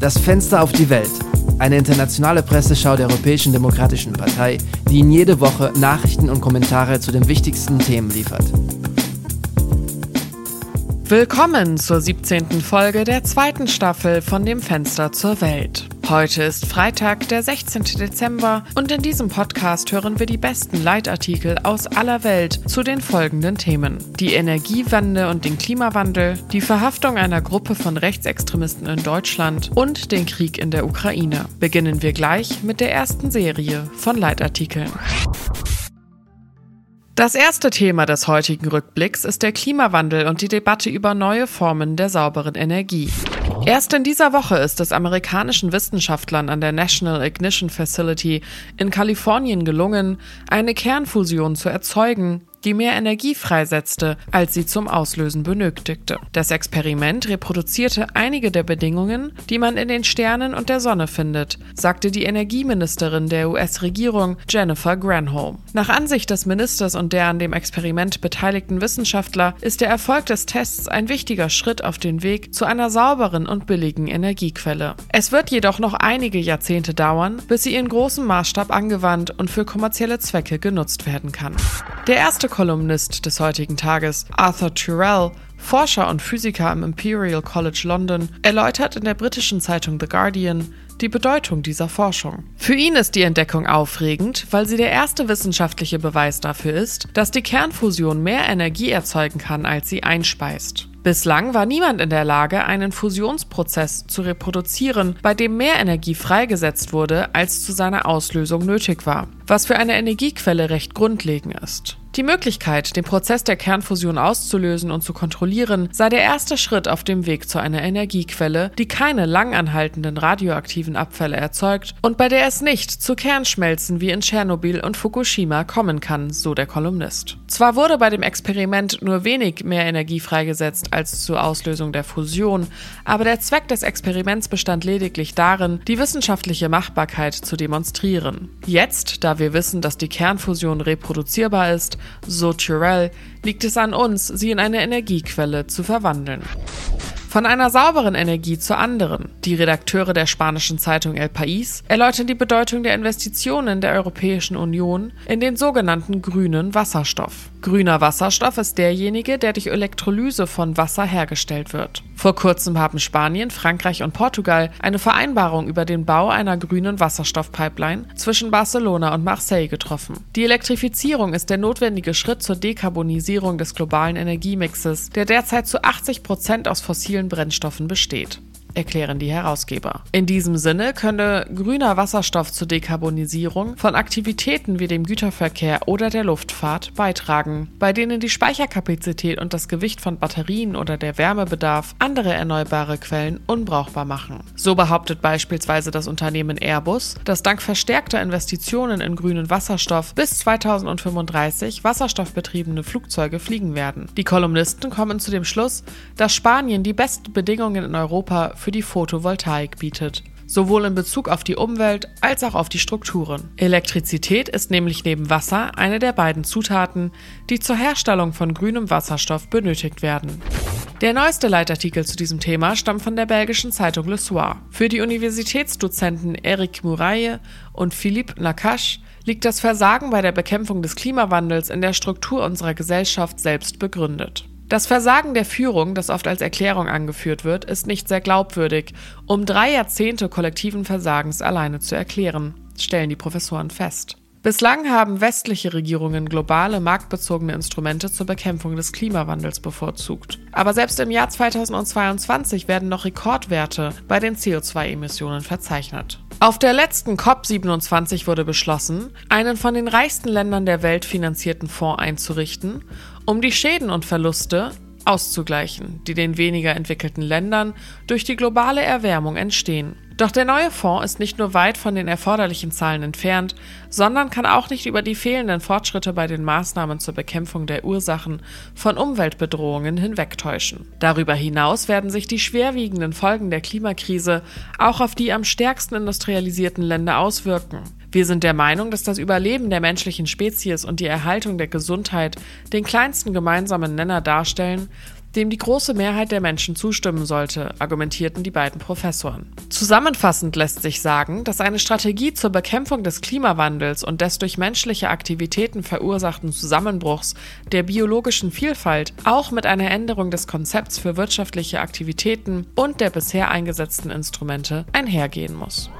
Das Fenster auf die Welt. Eine internationale Presseschau der Europäischen Demokratischen Partei, die Ihnen jede Woche Nachrichten und Kommentare zu den wichtigsten Themen liefert. Willkommen zur 17. Folge der zweiten Staffel von dem Fenster zur Welt. Heute ist Freitag, der 16. Dezember und in diesem Podcast hören wir die besten Leitartikel aus aller Welt zu den folgenden Themen. Die Energiewende und den Klimawandel, die Verhaftung einer Gruppe von Rechtsextremisten in Deutschland und den Krieg in der Ukraine. Beginnen wir gleich mit der ersten Serie von Leitartikeln. Das erste Thema des heutigen Rückblicks ist der Klimawandel und die Debatte über neue Formen der sauberen Energie. Erst in dieser Woche ist es amerikanischen Wissenschaftlern an der National Ignition Facility in Kalifornien gelungen, eine Kernfusion zu erzeugen, die mehr Energie freisetzte, als sie zum Auslösen benötigte. Das Experiment reproduzierte einige der Bedingungen, die man in den Sternen und der Sonne findet, sagte die Energieministerin der US-Regierung Jennifer Granholm. Nach Ansicht des Ministers und der an dem Experiment beteiligten Wissenschaftler ist der Erfolg des Tests ein wichtiger Schritt auf den Weg zu einer sauberen und billigen Energiequelle. Es wird jedoch noch einige Jahrzehnte dauern, bis sie in großem Maßstab angewandt und für kommerzielle Zwecke genutzt werden kann. Der erste Kolumnist des heutigen Tages, Arthur Tyrrell, Forscher und Physiker am Imperial College London, erläutert in der britischen Zeitung The Guardian die Bedeutung dieser Forschung. Für ihn ist die Entdeckung aufregend, weil sie der erste wissenschaftliche Beweis dafür ist, dass die Kernfusion mehr Energie erzeugen kann, als sie einspeist. Bislang war niemand in der Lage, einen Fusionsprozess zu reproduzieren, bei dem mehr Energie freigesetzt wurde, als zu seiner Auslösung nötig war, was für eine Energiequelle recht grundlegend ist. Die Möglichkeit, den Prozess der Kernfusion auszulösen und zu kontrollieren, sei der erste Schritt auf dem Weg zu einer Energiequelle, die keine langanhaltenden radioaktiven Abfälle erzeugt und bei der es nicht zu Kernschmelzen wie in Tschernobyl und Fukushima kommen kann, so der Kolumnist. Zwar wurde bei dem Experiment nur wenig mehr Energie freigesetzt als zur Auslösung der Fusion, aber der Zweck des Experiments bestand lediglich darin, die wissenschaftliche Machbarkeit zu demonstrieren. Jetzt, da wir wissen, dass die Kernfusion reproduzierbar ist, so Tyrell, liegt es an uns, sie in eine Energiequelle zu verwandeln. Von einer sauberen Energie zur anderen. Die Redakteure der spanischen Zeitung El País erläutern die Bedeutung der Investitionen der Europäischen Union in den sogenannten grünen Wasserstoff. Grüner Wasserstoff ist derjenige, der durch Elektrolyse von Wasser hergestellt wird. Vor kurzem haben Spanien, Frankreich und Portugal eine Vereinbarung über den Bau einer grünen Wasserstoffpipeline zwischen Barcelona und Marseille getroffen. Die Elektrifizierung ist der notwendige Schritt zur Dekarbonisierung des globalen Energiemixes, der derzeit zu 80 Prozent aus fossilen Brennstoffen besteht erklären die Herausgeber. In diesem Sinne könne grüner Wasserstoff zur Dekarbonisierung von Aktivitäten wie dem Güterverkehr oder der Luftfahrt beitragen, bei denen die Speicherkapazität und das Gewicht von Batterien oder der Wärmebedarf andere erneuerbare Quellen unbrauchbar machen. So behauptet beispielsweise das Unternehmen Airbus, dass dank verstärkter Investitionen in grünen Wasserstoff bis 2035 wasserstoffbetriebene Flugzeuge fliegen werden. Die Kolumnisten kommen zu dem Schluss, dass Spanien die besten Bedingungen in Europa für die Photovoltaik bietet sowohl in Bezug auf die Umwelt als auch auf die Strukturen. Elektrizität ist nämlich neben Wasser eine der beiden Zutaten, die zur Herstellung von grünem Wasserstoff benötigt werden. Der neueste Leitartikel zu diesem Thema stammt von der belgischen Zeitung Le Soir. Für die Universitätsdozenten Eric Mouraille und Philippe Nakache liegt das Versagen bei der Bekämpfung des Klimawandels in der Struktur unserer Gesellschaft selbst begründet. Das Versagen der Führung, das oft als Erklärung angeführt wird, ist nicht sehr glaubwürdig, um drei Jahrzehnte kollektiven Versagens alleine zu erklären, stellen die Professoren fest. Bislang haben westliche Regierungen globale marktbezogene Instrumente zur Bekämpfung des Klimawandels bevorzugt. Aber selbst im Jahr 2022 werden noch Rekordwerte bei den CO2-Emissionen verzeichnet. Auf der letzten COP27 wurde beschlossen, einen von den reichsten Ländern der Welt finanzierten Fonds einzurichten, um die Schäden und Verluste auszugleichen, die den weniger entwickelten Ländern durch die globale Erwärmung entstehen. Doch der neue Fonds ist nicht nur weit von den erforderlichen Zahlen entfernt, sondern kann auch nicht über die fehlenden Fortschritte bei den Maßnahmen zur Bekämpfung der Ursachen von Umweltbedrohungen hinwegtäuschen. Darüber hinaus werden sich die schwerwiegenden Folgen der Klimakrise auch auf die am stärksten industrialisierten Länder auswirken. Wir sind der Meinung, dass das Überleben der menschlichen Spezies und die Erhaltung der Gesundheit den kleinsten gemeinsamen Nenner darstellen, dem die große Mehrheit der Menschen zustimmen sollte, argumentierten die beiden Professoren. Zusammenfassend lässt sich sagen, dass eine Strategie zur Bekämpfung des Klimawandels und des durch menschliche Aktivitäten verursachten Zusammenbruchs der biologischen Vielfalt auch mit einer Änderung des Konzepts für wirtschaftliche Aktivitäten und der bisher eingesetzten Instrumente einhergehen muss.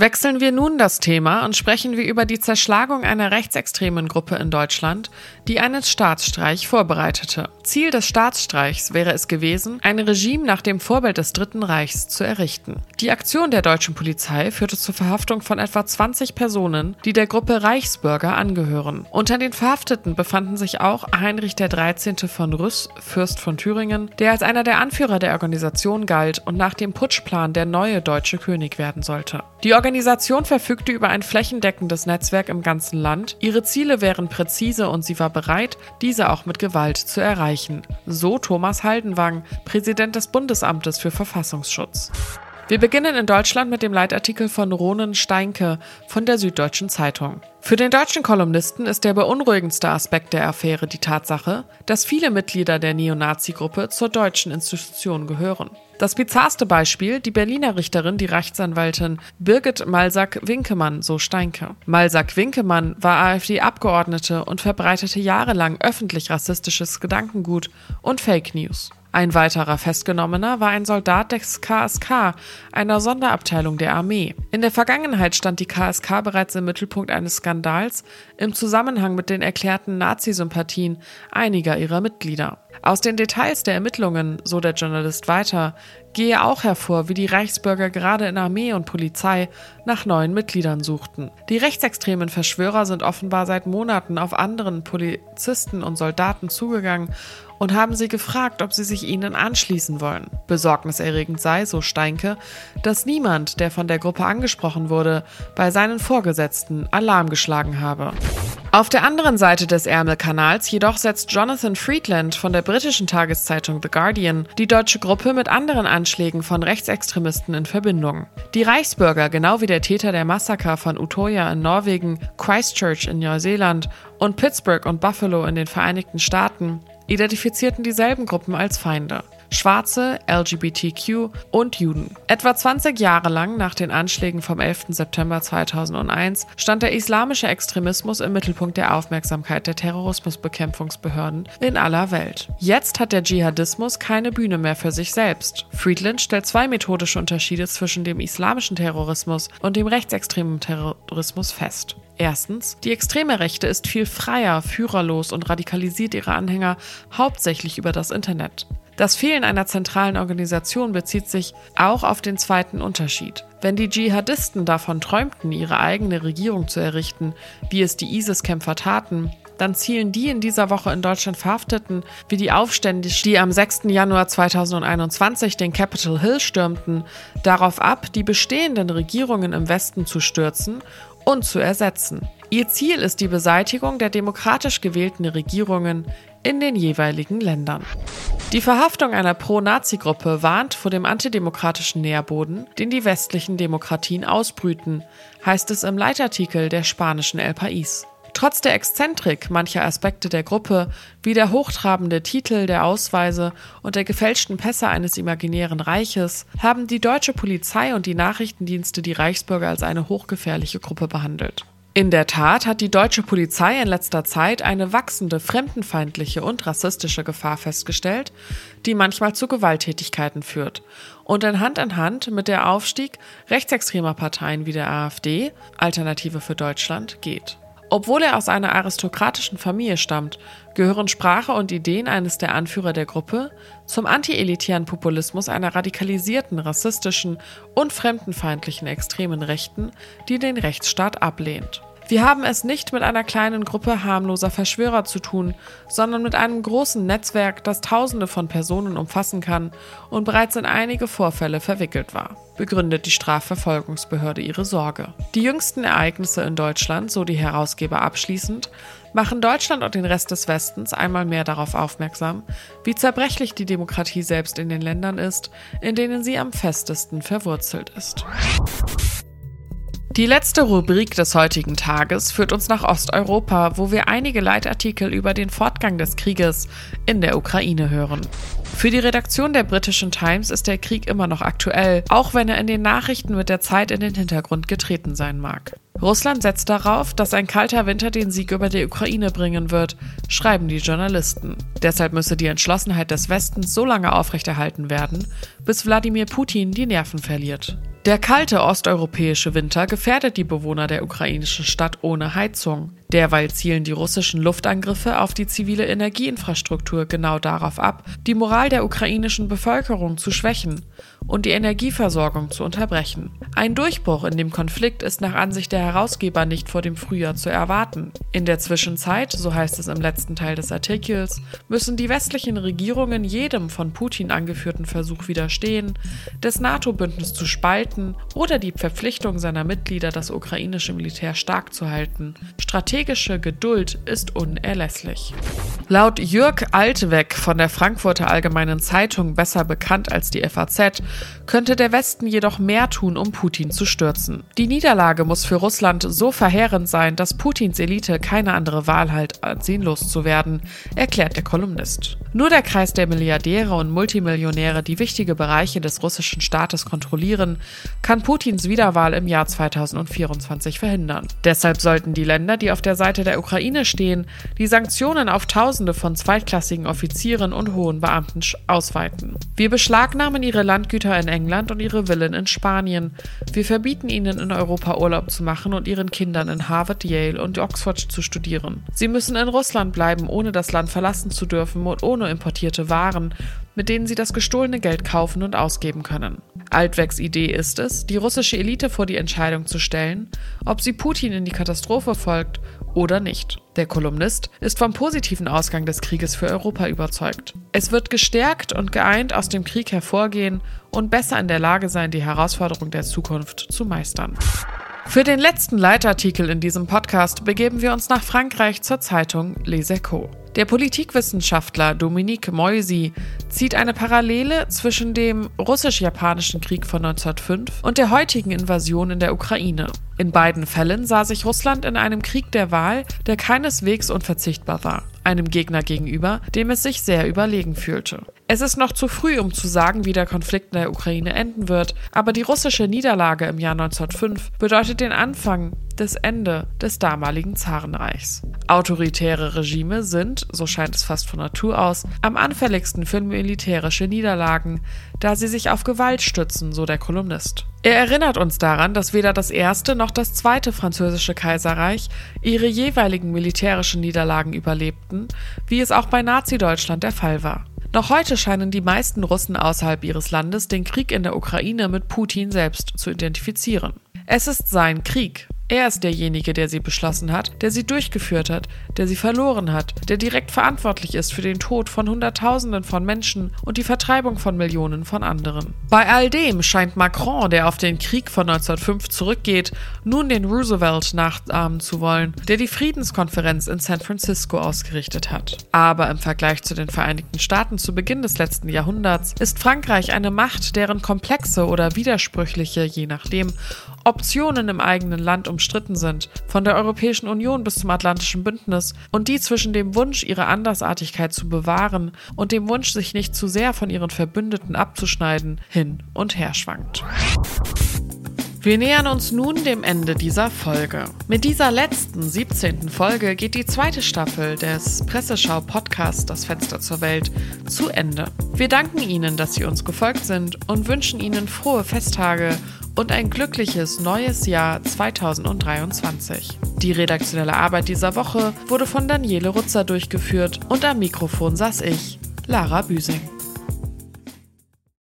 Wechseln wir nun das Thema und sprechen wir über die Zerschlagung einer rechtsextremen Gruppe in Deutschland, die einen Staatsstreich vorbereitete. Ziel des Staatsstreichs wäre es gewesen, ein Regime nach dem Vorbild des Dritten Reichs zu errichten. Die Aktion der deutschen Polizei führte zur Verhaftung von etwa 20 Personen, die der Gruppe Reichsbürger angehören. Unter den Verhafteten befanden sich auch Heinrich 13. von Rüss, Fürst von Thüringen, der als einer der Anführer der Organisation galt und nach dem Putschplan der neue deutsche König werden sollte. Die Organisation verfügte über ein flächendeckendes Netzwerk im ganzen Land. Ihre Ziele wären präzise und sie war bereit, diese auch mit Gewalt zu erreichen. So Thomas Haldenwang, Präsident des Bundesamtes für Verfassungsschutz. Wir beginnen in Deutschland mit dem Leitartikel von Ronen Steinke von der Süddeutschen Zeitung. Für den deutschen Kolumnisten ist der beunruhigendste Aspekt der Affäre die Tatsache, dass viele Mitglieder der Neonazi-Gruppe zur deutschen Institution gehören. Das bizarrste Beispiel, die Berliner Richterin, die Rechtsanwältin Birgit Malsack-Winkemann, so Steinke. Malsack-Winkemann war AfD-Abgeordnete und verbreitete jahrelang öffentlich rassistisches Gedankengut und Fake News. Ein weiterer Festgenommener war ein Soldat des KSK, einer Sonderabteilung der Armee. In der Vergangenheit stand die KSK bereits im Mittelpunkt eines Skandals im Zusammenhang mit den erklärten Nazi-Sympathien einiger ihrer Mitglieder. Aus den Details der Ermittlungen, so der Journalist weiter, gehe auch hervor, wie die Reichsbürger gerade in Armee und Polizei nach neuen Mitgliedern suchten. Die rechtsextremen Verschwörer sind offenbar seit Monaten auf anderen Polizisten und Soldaten zugegangen und haben sie gefragt, ob sie sich ihnen anschließen wollen. Besorgniserregend sei, so Steinke, dass niemand, der von der Gruppe angesprochen wurde, bei seinen Vorgesetzten Alarm geschlagen habe. Auf der anderen Seite des Ärmelkanals jedoch setzt Jonathan Friedland von der britischen Tageszeitung The Guardian die deutsche Gruppe mit anderen Anschlägen von Rechtsextremisten in Verbindung. Die Reichsbürger, genau wie der Täter der Massaker von Utoya in Norwegen, Christchurch in Neuseeland und Pittsburgh und Buffalo in den Vereinigten Staaten, identifizierten dieselben Gruppen als Feinde. Schwarze, LGBTQ und Juden. Etwa 20 Jahre lang nach den Anschlägen vom 11. September 2001 stand der islamische Extremismus im Mittelpunkt der Aufmerksamkeit der Terrorismusbekämpfungsbehörden in aller Welt. Jetzt hat der Dschihadismus keine Bühne mehr für sich selbst. Friedland stellt zwei methodische Unterschiede zwischen dem islamischen Terrorismus und dem rechtsextremen Terrorismus fest. Erstens, die extreme Rechte ist viel freier, führerlos und radikalisiert ihre Anhänger hauptsächlich über das Internet. Das Fehlen einer zentralen Organisation bezieht sich auch auf den zweiten Unterschied. Wenn die Dschihadisten davon träumten, ihre eigene Regierung zu errichten, wie es die ISIS-Kämpfer taten, dann zielen die in dieser Woche in Deutschland Verhafteten, wie die Aufständischen, die am 6. Januar 2021 den Capitol Hill stürmten, darauf ab, die bestehenden Regierungen im Westen zu stürzen und zu ersetzen. Ihr Ziel ist die Beseitigung der demokratisch gewählten Regierungen in den jeweiligen Ländern. Die Verhaftung einer Pro-Nazi-Gruppe warnt vor dem antidemokratischen Nährboden, den die westlichen Demokratien ausbrüten, heißt es im Leitartikel der spanischen El País. Trotz der Exzentrik mancher Aspekte der Gruppe, wie der hochtrabende Titel der Ausweise und der gefälschten Pässe eines imaginären Reiches, haben die deutsche Polizei und die Nachrichtendienste die Reichsbürger als eine hochgefährliche Gruppe behandelt. In der Tat hat die deutsche Polizei in letzter Zeit eine wachsende fremdenfeindliche und rassistische Gefahr festgestellt, die manchmal zu Gewalttätigkeiten führt und in Hand in Hand mit der Aufstieg rechtsextremer Parteien wie der AfD, Alternative für Deutschland, geht. Obwohl er aus einer aristokratischen Familie stammt, gehören Sprache und Ideen eines der Anführer der Gruppe zum antielitären Populismus einer radikalisierten, rassistischen und fremdenfeindlichen extremen Rechten, die den Rechtsstaat ablehnt. Wir haben es nicht mit einer kleinen Gruppe harmloser Verschwörer zu tun, sondern mit einem großen Netzwerk, das Tausende von Personen umfassen kann und bereits in einige Vorfälle verwickelt war, begründet die Strafverfolgungsbehörde ihre Sorge. Die jüngsten Ereignisse in Deutschland, so die Herausgeber abschließend, machen Deutschland und den Rest des Westens einmal mehr darauf aufmerksam, wie zerbrechlich die Demokratie selbst in den Ländern ist, in denen sie am festesten verwurzelt ist. Die letzte Rubrik des heutigen Tages führt uns nach Osteuropa, wo wir einige Leitartikel über den Fortgang des Krieges in der Ukraine hören. Für die Redaktion der britischen Times ist der Krieg immer noch aktuell, auch wenn er in den Nachrichten mit der Zeit in den Hintergrund getreten sein mag. Russland setzt darauf, dass ein kalter Winter den Sieg über die Ukraine bringen wird, schreiben die Journalisten. Deshalb müsse die Entschlossenheit des Westens so lange aufrechterhalten werden, bis Wladimir Putin die Nerven verliert. Der kalte osteuropäische Winter gefährdet die Bewohner der ukrainischen Stadt ohne Heizung. Derweil zielen die russischen Luftangriffe auf die zivile Energieinfrastruktur genau darauf ab, die Moral der ukrainischen Bevölkerung zu schwächen und die Energieversorgung zu unterbrechen. Ein Durchbruch in dem Konflikt ist nach Ansicht der Herausgeber nicht vor dem Frühjahr zu erwarten. In der Zwischenzeit, so heißt es im letzten Teil des Artikels, müssen die westlichen Regierungen jedem von Putin angeführten Versuch widerstehen, das NATO-Bündnis zu spalten oder die Verpflichtung seiner Mitglieder, das ukrainische Militär stark zu halten. Strategische Geduld ist unerlässlich. Laut Jörg Altweg von der Frankfurter Allgemeinen Zeitung, besser bekannt als die FAZ, könnte der Westen jedoch mehr tun, um Putin zu stürzen. Die Niederlage muss für Russland so verheerend sein, dass Putins Elite keine andere Wahl hat, als ihn loszuwerden, erklärt der Kolumnist. Nur der Kreis der Milliardäre und Multimillionäre, die wichtige Bereiche des russischen Staates kontrollieren, kann Putins Wiederwahl im Jahr 2024 verhindern. Deshalb sollten die Länder, die auf der Seite der Ukraine stehen, die Sanktionen auf Tausende von zweitklassigen Offizieren und hohen Beamten ausweiten. Wir beschlagnahmen ihre Landgüter in England und ihre Villen in Spanien. Wir verbieten ihnen in Europa Urlaub zu machen und ihren Kindern in Harvard, Yale und Oxford zu studieren. Sie müssen in Russland bleiben, ohne das Land verlassen zu dürfen und ohne importierte Waren, mit denen sie das gestohlene Geld kaufen und ausgeben können. Altwegs Idee ist es, die russische Elite vor die Entscheidung zu stellen, ob sie Putin in die Katastrophe folgt oder nicht. Der Kolumnist ist vom positiven Ausgang des Krieges für Europa überzeugt. Es wird gestärkt und geeint aus dem Krieg hervorgehen und besser in der Lage sein, die Herausforderung der Zukunft zu meistern. Für den letzten Leitartikel in diesem Podcast begeben wir uns nach Frankreich zur Zeitung Les Echos. Der Politikwissenschaftler Dominique Moisy zieht eine Parallele zwischen dem russisch-japanischen Krieg von 1905 und der heutigen Invasion in der Ukraine. In beiden Fällen sah sich Russland in einem Krieg der Wahl, der keineswegs unverzichtbar war, einem Gegner gegenüber, dem es sich sehr überlegen fühlte. Es ist noch zu früh, um zu sagen, wie der Konflikt in der Ukraine enden wird, aber die russische Niederlage im Jahr 1905 bedeutet den Anfang des Ende des damaligen Zarenreichs. Autoritäre Regime sind, so scheint es fast von Natur aus, am anfälligsten für militärische Niederlagen, da sie sich auf Gewalt stützen, so der Kolumnist. Er erinnert uns daran, dass weder das erste noch das zweite französische Kaiserreich ihre jeweiligen militärischen Niederlagen überlebten, wie es auch bei Nazi-Deutschland der Fall war. Noch heute scheinen die meisten Russen außerhalb ihres Landes den Krieg in der Ukraine mit Putin selbst zu identifizieren. Es ist sein Krieg, er ist derjenige, der sie beschlossen hat, der sie durchgeführt hat, der sie verloren hat, der direkt verantwortlich ist für den Tod von Hunderttausenden von Menschen und die Vertreibung von Millionen von anderen. Bei all dem scheint Macron, der auf den Krieg von 1905 zurückgeht, nun den Roosevelt nachahmen zu wollen, der die Friedenskonferenz in San Francisco ausgerichtet hat. Aber im Vergleich zu den Vereinigten Staaten zu Beginn des letzten Jahrhunderts ist Frankreich eine Macht, deren komplexe oder widersprüchliche, je nachdem, Optionen im eigenen Land umstritten sind, von der Europäischen Union bis zum Atlantischen Bündnis, und die zwischen dem Wunsch, ihre Andersartigkeit zu bewahren und dem Wunsch, sich nicht zu sehr von ihren Verbündeten abzuschneiden, hin und her schwankt. Wir nähern uns nun dem Ende dieser Folge. Mit dieser letzten, 17. Folge geht die zweite Staffel des Presseschau-Podcasts Das Fenster zur Welt zu Ende. Wir danken Ihnen, dass Sie uns gefolgt sind und wünschen Ihnen frohe Festtage und ein glückliches neues Jahr 2023. Die redaktionelle Arbeit dieser Woche wurde von Daniele Rutzer durchgeführt und am Mikrofon saß ich, Lara Büsing.